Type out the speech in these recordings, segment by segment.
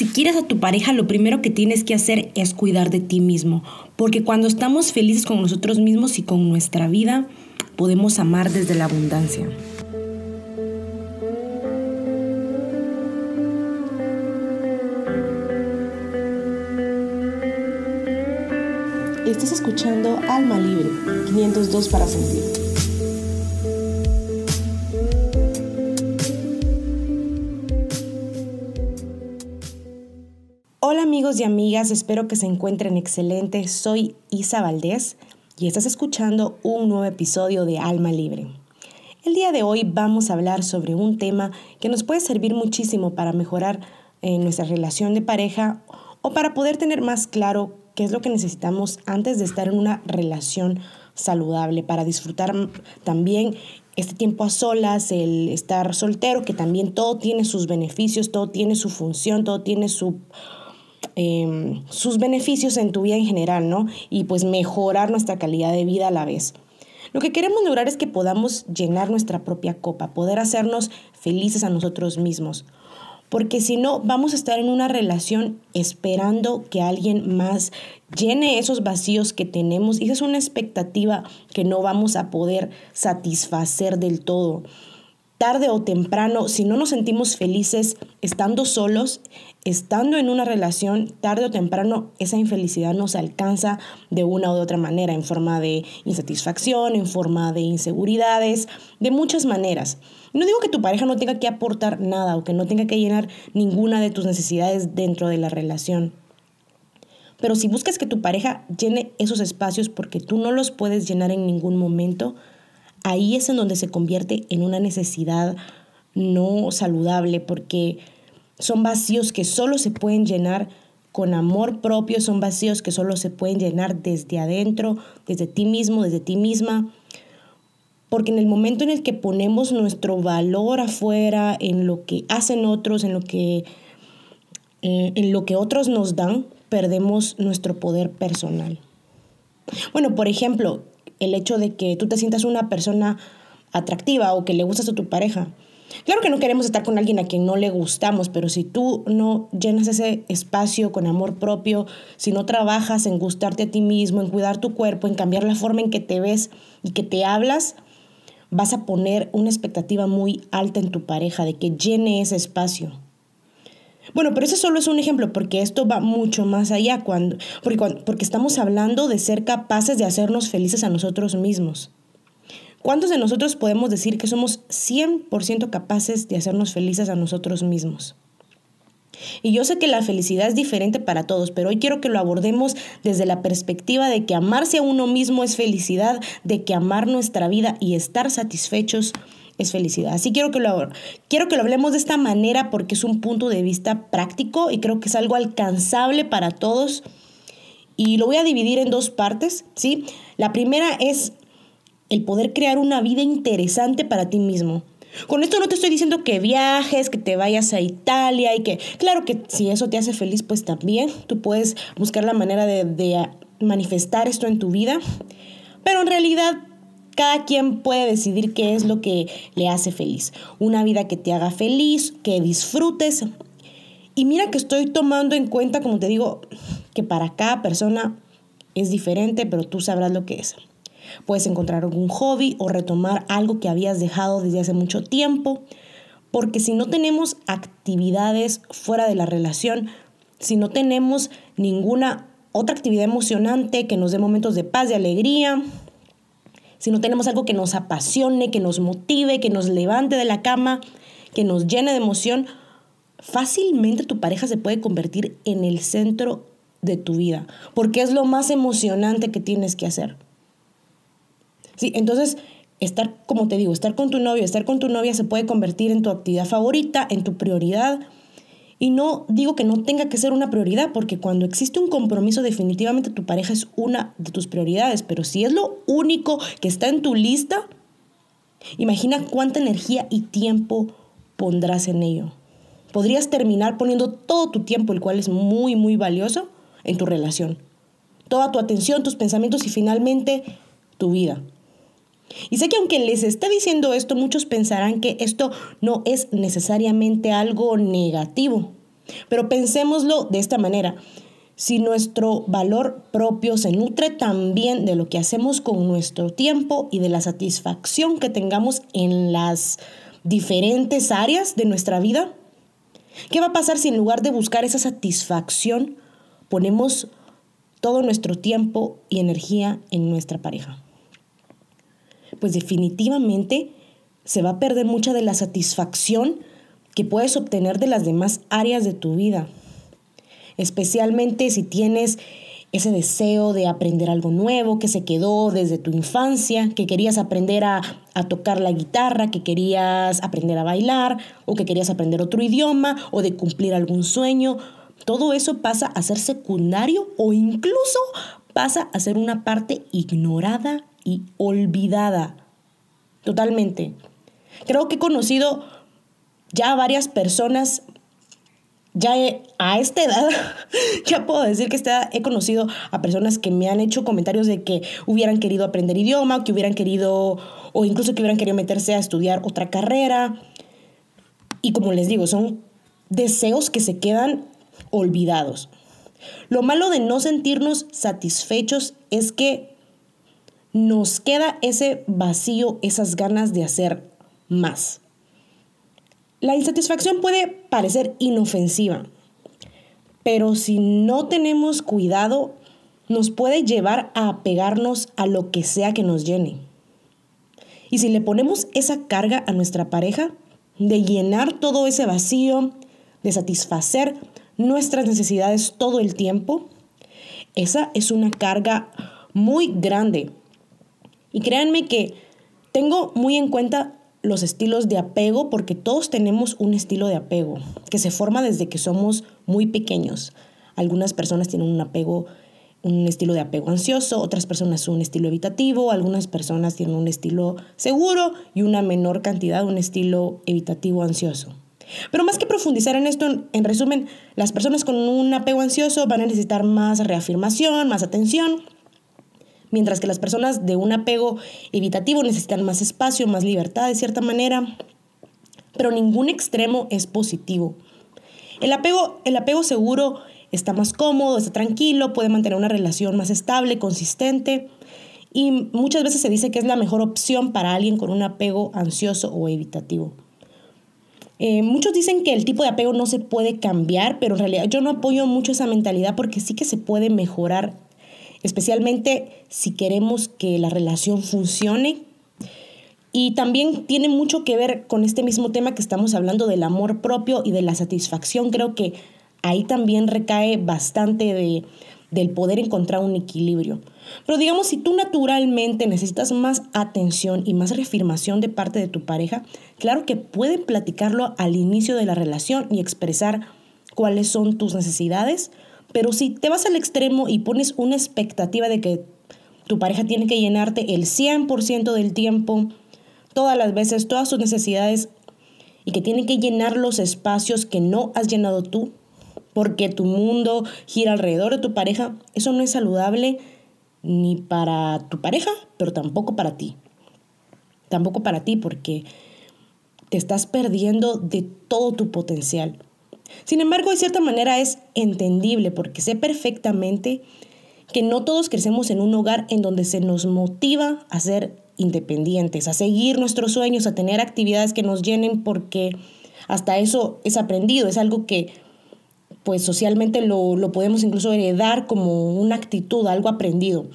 Si quieres a tu pareja, lo primero que tienes que hacer es cuidar de ti mismo, porque cuando estamos felices con nosotros mismos y con nuestra vida, podemos amar desde la abundancia. Estás escuchando Alma Libre, 502 para sentir. Y amigas, espero que se encuentren excelentes. Soy Isa Valdés y estás escuchando un nuevo episodio de Alma Libre. El día de hoy vamos a hablar sobre un tema que nos puede servir muchísimo para mejorar eh, nuestra relación de pareja o para poder tener más claro qué es lo que necesitamos antes de estar en una relación saludable, para disfrutar también este tiempo a solas, el estar soltero, que también todo tiene sus beneficios, todo tiene su función, todo tiene su, em, sus beneficios en tu vida en general, ¿no? Y pues mejorar nuestra calidad de vida a la vez. Lo que queremos lograr es que podamos llenar nuestra propia copa, poder hacernos felices a nosotros mismos porque si no vamos a estar en una relación esperando que alguien más llene esos vacíos que tenemos y esa es una expectativa que no vamos a poder satisfacer del todo. Tarde o temprano, si no nos sentimos felices estando solos, estando en una relación, tarde o temprano esa infelicidad nos alcanza de una u otra manera, en forma de insatisfacción, en forma de inseguridades, de muchas maneras. No digo que tu pareja no tenga que aportar nada o que no tenga que llenar ninguna de tus necesidades dentro de la relación. Pero si buscas que tu pareja llene esos espacios porque tú no los puedes llenar en ningún momento, ahí es en donde se convierte en una necesidad no saludable porque son vacíos que solo se pueden llenar con amor propio, son vacíos que solo se pueden llenar desde adentro, desde ti mismo, desde ti misma porque en el momento en el que ponemos nuestro valor afuera, en lo que hacen otros, en lo que, eh, en lo que otros nos dan, perdemos nuestro poder personal. Bueno, por ejemplo, el hecho de que tú te sientas una persona atractiva o que le gustas a tu pareja. Claro que no queremos estar con alguien a quien no le gustamos, pero si tú no llenas ese espacio con amor propio, si no trabajas en gustarte a ti mismo, en cuidar tu cuerpo, en cambiar la forma en que te ves y que te hablas, vas a poner una expectativa muy alta en tu pareja de que llene ese espacio. Bueno, pero eso solo es un ejemplo porque esto va mucho más allá cuando, porque, porque estamos hablando de ser capaces de hacernos felices a nosotros mismos. ¿Cuántos de nosotros podemos decir que somos 100% capaces de hacernos felices a nosotros mismos? Y yo sé que la felicidad es diferente para todos, pero hoy quiero que lo abordemos desde la perspectiva de que amarse a uno mismo es felicidad, de que amar nuestra vida y estar satisfechos es felicidad. Así quiero que lo quiero que lo hablemos de esta manera porque es un punto de vista práctico y creo que es algo alcanzable para todos. Y lo voy a dividir en dos partes, ¿sí? La primera es el poder crear una vida interesante para ti mismo. Con esto no te estoy diciendo que viajes, que te vayas a Italia y que, claro que si eso te hace feliz, pues también tú puedes buscar la manera de, manifestar esto en tu vida. Pero en realidad cada quien puede decidir qué es lo que le hace feliz. Una vida que te haga feliz, que disfrutes. Y mira que estoy tomando en cuenta, como te digo, que para cada persona es diferente, pero tú sabrás lo que es. Puedes encontrar algún hobby o retomar algo que habías dejado desde hace mucho tiempo, porque si no tenemos actividades fuera de la relación, si no tenemos ninguna otra actividad emocionante que nos dé momentos de paz, de alegría, si no tenemos algo que nos apasione, que nos motive, que nos levante de la cama, que nos llene de emoción, fácilmente tu pareja se puede convertir en el centro de tu vida, porque es lo más emocionante que tienes que hacer. Sí, entonces estar, como te digo, estar con tu novio, estar con tu novia se puede convertir en tu actividad favorita, en tu prioridad. Y no digo que no tenga que ser una prioridad, porque cuando existe un compromiso definitivamente tu pareja es una de tus prioridades, pero si es lo único que está en tu lista, imagina cuánta energía y tiempo pondrás en ello. Podrías terminar poniendo todo tu tiempo, el cual es muy, muy valioso, en tu relación. Toda tu atención, tus pensamientos y finalmente tu vida. Y sé que aunque les está diciendo esto, muchos pensarán que esto no es necesariamente algo negativo. Pero pensémoslo de esta manera. Si nuestro valor propio se nutre también de lo que hacemos con nuestro tiempo y de la satisfacción que tengamos en las diferentes áreas de nuestra vida, ¿qué va a pasar si en lugar de buscar esa satisfacción ponemos todo nuestro tiempo y energía en nuestra pareja? Pues definitivamente se va a perder mucha de la satisfacción que puedes obtener de las demás áreas de tu vida. Especialmente si tienes ese deseo de aprender algo nuevo que se quedó desde tu infancia, que querías aprender a, tocar la guitarra, que querías aprender a bailar o que querías aprender otro idioma o de cumplir algún sueño. Todo eso pasa a ser secundario o incluso pasa a ser una parte ignorada y olvidada. Totalmente. Creo que he conocido ya varias personas, ya a esta edad, ya puedo decir que esta edad he conocido a personas que me han hecho comentarios de que hubieran querido aprender idioma, que hubieran querido, o incluso que hubieran querido meterse a estudiar otra carrera. Y como les digo, son deseos que se quedan olvidados. Lo malo de no sentirnos satisfechos es que nos queda ese vacío, esas ganas de hacer más. La insatisfacción puede parecer inofensiva, pero si no tenemos cuidado, nos puede llevar a apegarnos a lo que sea que nos llene. Y si le ponemos esa carga a nuestra pareja, de llenar todo ese vacío, de satisfacer nuestras necesidades todo el tiempo, esa es una carga muy grande. Y créanme que tengo muy en cuenta los estilos de apego, porque todos tenemos un estilo de apego que se forma desde que somos muy pequeños. Algunas personas tienen un apego, un estilo de apego ansioso, otras personas un estilo evitativo, algunas personas tienen un estilo seguro y una menor cantidad un estilo evitativo ansioso. Pero más que profundizar en esto, en resumen, las personas con un apego ansioso van a necesitar más reafirmación, más atención, mientras que las personas de un apego evitativo necesitan más espacio, más libertad de cierta manera, pero ningún extremo es positivo. El apego, el apego seguro está más cómodo, está tranquilo, puede mantener una relación más estable, consistente y muchas veces se dice que es la mejor opción para alguien con un apego ansioso o evitativo. Eh, muchos dicen que el tipo de apego no se puede cambiar, pero en realidad yo no apoyo mucho esa mentalidad porque sí que se puede mejorar especialmente si queremos que la relación funcione. Y también tiene mucho que ver con este mismo tema que estamos hablando del amor propio y de la satisfacción. Creo que ahí también recae bastante de, del poder encontrar un equilibrio. Pero digamos, si tú naturalmente necesitas más atención y más reafirmación de parte de tu pareja, claro que pueden platicarlo al inicio de la relación y expresar cuáles son tus necesidades, pero si te vas al extremo y pones una expectativa de que tu pareja tiene que llenarte el 100% del tiempo, todas las veces, todas tus necesidades, y que tiene que llenar los espacios que no has llenado tú, porque tu mundo gira alrededor de tu pareja, eso no es saludable ni para tu pareja, pero tampoco para ti. Tampoco para ti, porque te estás perdiendo de todo tu potencial. Sin embargo, de cierta manera es entendible porque sé perfectamente que no todos crecemos en un hogar en donde se nos motiva a ser independientes, a seguir nuestros sueños, a tener actividades que nos llenen porque hasta eso es aprendido, es algo que pues socialmente lo, lo podemos incluso heredar como una actitud, algo aprendido.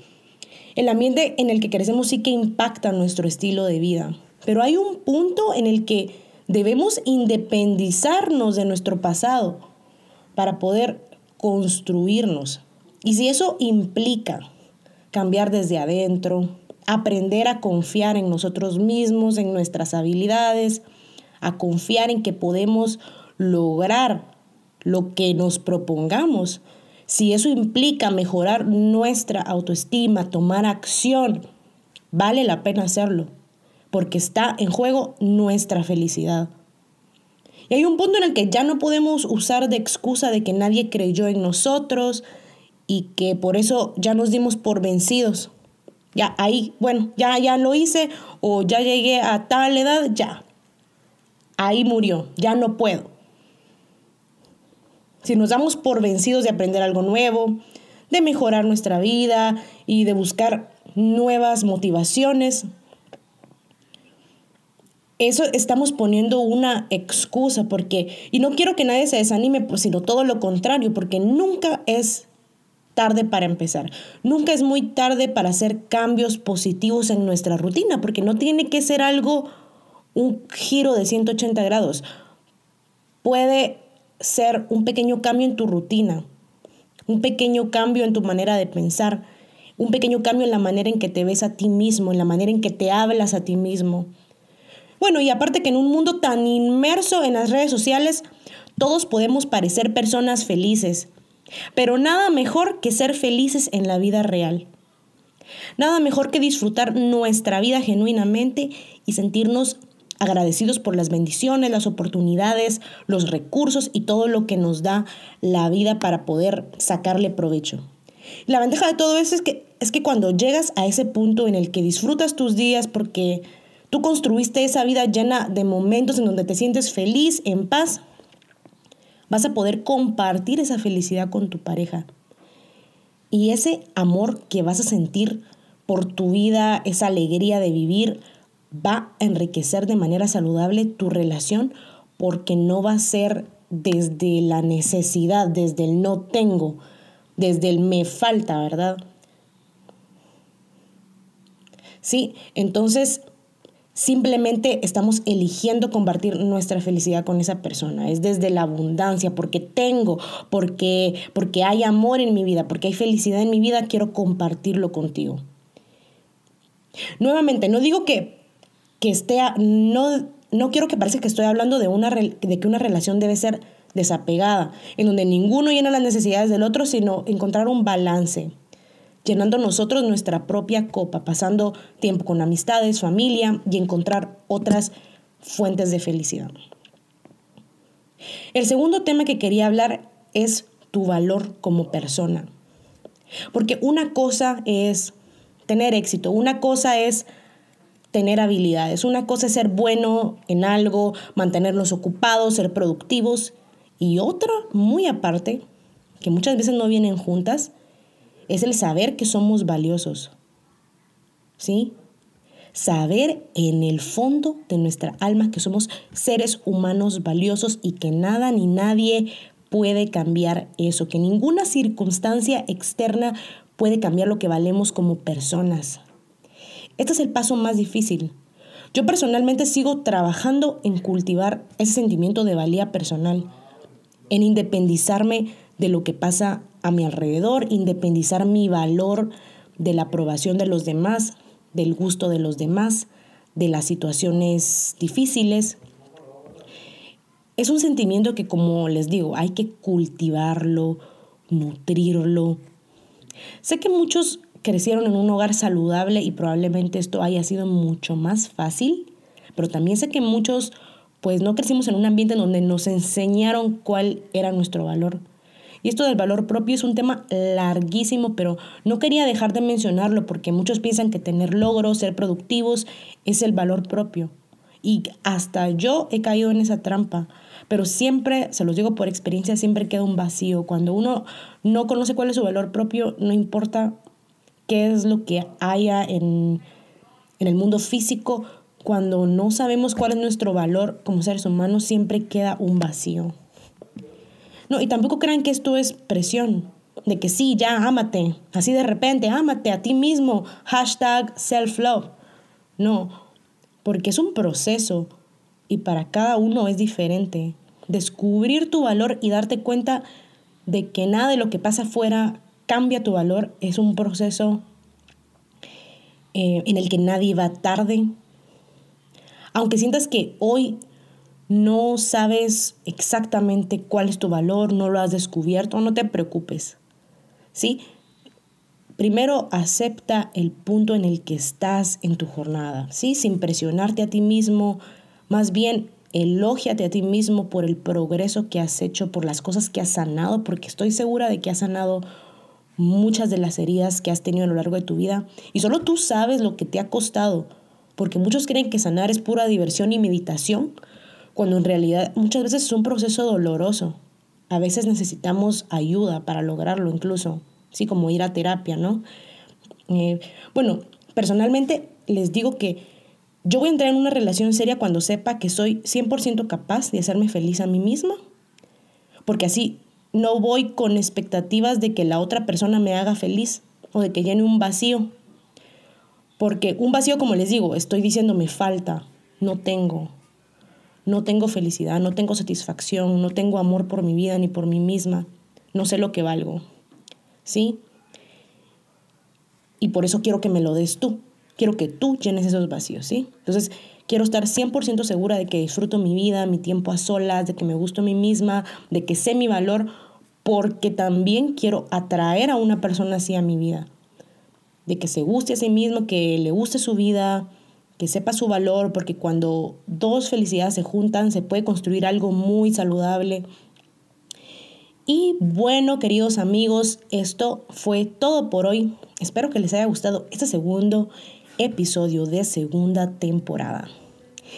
El ambiente en el que crecemos sí que impacta nuestro estilo de vida, pero hay un punto en el que Debemos independizarnos de nuestro pasado para poder construirnos. Y si eso implica cambiar desde adentro, aprender a confiar en nosotros mismos, en nuestras habilidades, a confiar en que podemos lograr lo que nos propongamos, si eso implica mejorar nuestra autoestima, tomar acción, vale la pena hacerlo porque está en juego nuestra felicidad. Y hay un punto en el que ya no podemos usar de excusa de que nadie creyó en nosotros y que por eso ya nos dimos por vencidos. Ya ahí, bueno, ya ya lo hice o ya llegué a tal edad, ya. Ahí murió, ya no puedo. Si nos damos por vencidos de aprender algo nuevo, de mejorar nuestra vida y de buscar nuevas motivaciones, eso estamos poniendo una excusa porque, y no quiero que nadie se desanime, pues, sino todo lo contrario, porque nunca es tarde para empezar. Nunca es muy tarde para hacer cambios positivos en nuestra rutina, porque no tiene que ser algo, un giro de 180 grados. Puede ser un pequeño cambio en tu rutina, un pequeño cambio en tu manera de pensar, un pequeño cambio en la manera en que te ves a ti mismo, en la manera en que te hablas a ti mismo bueno, y aparte que en un mundo tan inmerso en las redes sociales, todos podemos parecer personas felices, pero nada mejor que ser felices en la vida real. Nada mejor que disfrutar nuestra vida genuinamente y sentirnos agradecidos por las bendiciones, las oportunidades, los recursos y todo lo que nos da la vida para poder sacarle provecho. La ventaja de todo eso es que, es que cuando llegas a ese punto en el que disfrutas tus días porque Tú construiste esa vida llena de momentos en donde te sientes feliz, en paz. Vas a poder compartir esa felicidad con tu pareja. Y ese amor que vas a sentir por tu vida, esa alegría de vivir, va a enriquecer de manera saludable tu relación porque no va a ser desde la necesidad, desde el no tengo, desde el me falta, ¿verdad? Sí, entonces Simplemente estamos eligiendo compartir nuestra felicidad con esa persona. Es desde la abundancia, porque tengo, porque, porque hay amor en mi vida, porque hay felicidad en mi vida, quiero compartirlo contigo. Nuevamente, no digo que, que esté, no, no quiero que parezca que estoy hablando de, una, de que una relación debe ser desapegada, en donde ninguno llena las necesidades del otro, sino encontrar un balance llenando nosotros nuestra propia copa, pasando tiempo con amistades, familia y encontrar otras fuentes de felicidad. El segundo tema que quería hablar es tu valor como persona. Porque una cosa es tener éxito, una cosa es tener habilidades, una cosa es ser bueno en algo, mantenerlos ocupados, ser productivos, y otra muy aparte, que muchas veces no vienen juntas, es el saber que somos valiosos. ¿Sí? Saber en el fondo de nuestra alma que somos seres humanos valiosos y que nada ni nadie puede cambiar eso, que ninguna circunstancia externa puede cambiar lo que valemos como personas. Este es el paso más difícil. Yo personalmente sigo trabajando en cultivar ese sentimiento de valía personal, en independizarme de lo que pasa a mi alrededor, independizar mi valor de la aprobación de los demás, del gusto de los demás, de las situaciones difíciles. Es un sentimiento que, como les digo, hay que cultivarlo, nutrirlo. Sé que muchos crecieron en un hogar saludable y probablemente esto haya sido mucho más fácil, pero también sé que muchos pues no crecimos en un ambiente en donde nos enseñaron cuál era nuestro valor. Y esto del valor propio es un tema larguísimo, pero no quería dejar de mencionarlo porque muchos piensan que tener logros, ser productivos, es el valor propio. Y hasta yo he caído en esa trampa. Pero siempre, se los digo por experiencia, siempre queda un vacío. Cuando uno no conoce cuál es su valor propio, no importa qué es lo que haya en, en el mundo físico, cuando no sabemos cuál es nuestro valor como seres humanos, siempre queda un vacío. No, y tampoco crean que esto es presión, de que sí, ya, ámate, así de repente, ámate a ti mismo, hashtag self-love. No, porque es un proceso y para cada uno es diferente. Descubrir tu valor y darte cuenta de que nada de lo que pasa afuera cambia tu valor es un proceso eh, en el que nadie va tarde. Aunque sientas que hoy no sabes exactamente cuál es tu valor, no lo has descubierto, no te preocupes. ¿Sí? Primero acepta el punto en el que estás en tu jornada, ¿sí? Sin presionarte a ti mismo, más bien elógiate a ti mismo por el progreso que has hecho, por las cosas que has sanado, porque estoy segura de que has sanado muchas de las heridas que has tenido a lo largo de tu vida y solo tú sabes lo que te ha costado, porque muchos creen que sanar es pura diversión y meditación, cuando en realidad muchas veces es un proceso doloroso. A veces necesitamos ayuda para lograrlo incluso, así como ir a terapia, ¿no? Eh, bueno, personalmente les digo que yo voy a entrar en una relación seria cuando sepa que soy 100% capaz de hacerme feliz a mí misma, porque así no voy con expectativas de que la otra persona me haga feliz o de que llene un vacío. Porque un vacío, como les digo, estoy diciendo me falta, no tengo. No tengo felicidad, no tengo satisfacción, no tengo amor por mi vida ni por mí misma. No sé lo que valgo. ¿Sí? Y por eso quiero que me lo des tú. Quiero que tú llenes esos vacíos, ¿sí? Entonces, quiero estar 100% segura de que disfruto mi vida, mi tiempo a solas, de que me gusto a mí misma, de que sé mi valor, porque también quiero atraer a una persona así a mi vida. De que se guste a sí mismo, que le guste su vida, que sepa su valor, porque cuando dos felicidades se juntan, se puede construir algo muy saludable. Y bueno, queridos amigos, esto fue todo por hoy. Espero que les haya gustado este segundo episodio de segunda temporada.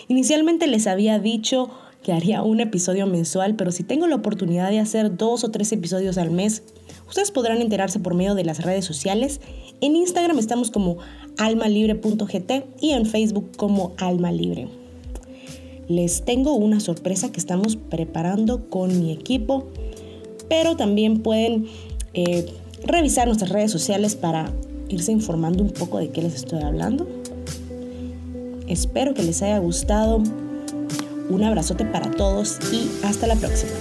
Inicialmente les había dicho que haría un episodio mensual, pero si tengo la oportunidad de hacer dos o tres episodios al mes, ustedes podrán enterarse por medio de las redes sociales. En Instagram estamos como almalibre.gt y en Facebook como Alma Libre. Les tengo una sorpresa que estamos preparando con mi equipo, pero también pueden eh, revisar nuestras redes sociales para irse informando un poco de qué les estoy hablando. Espero que les haya gustado. Un abrazote para todos y hasta la próxima.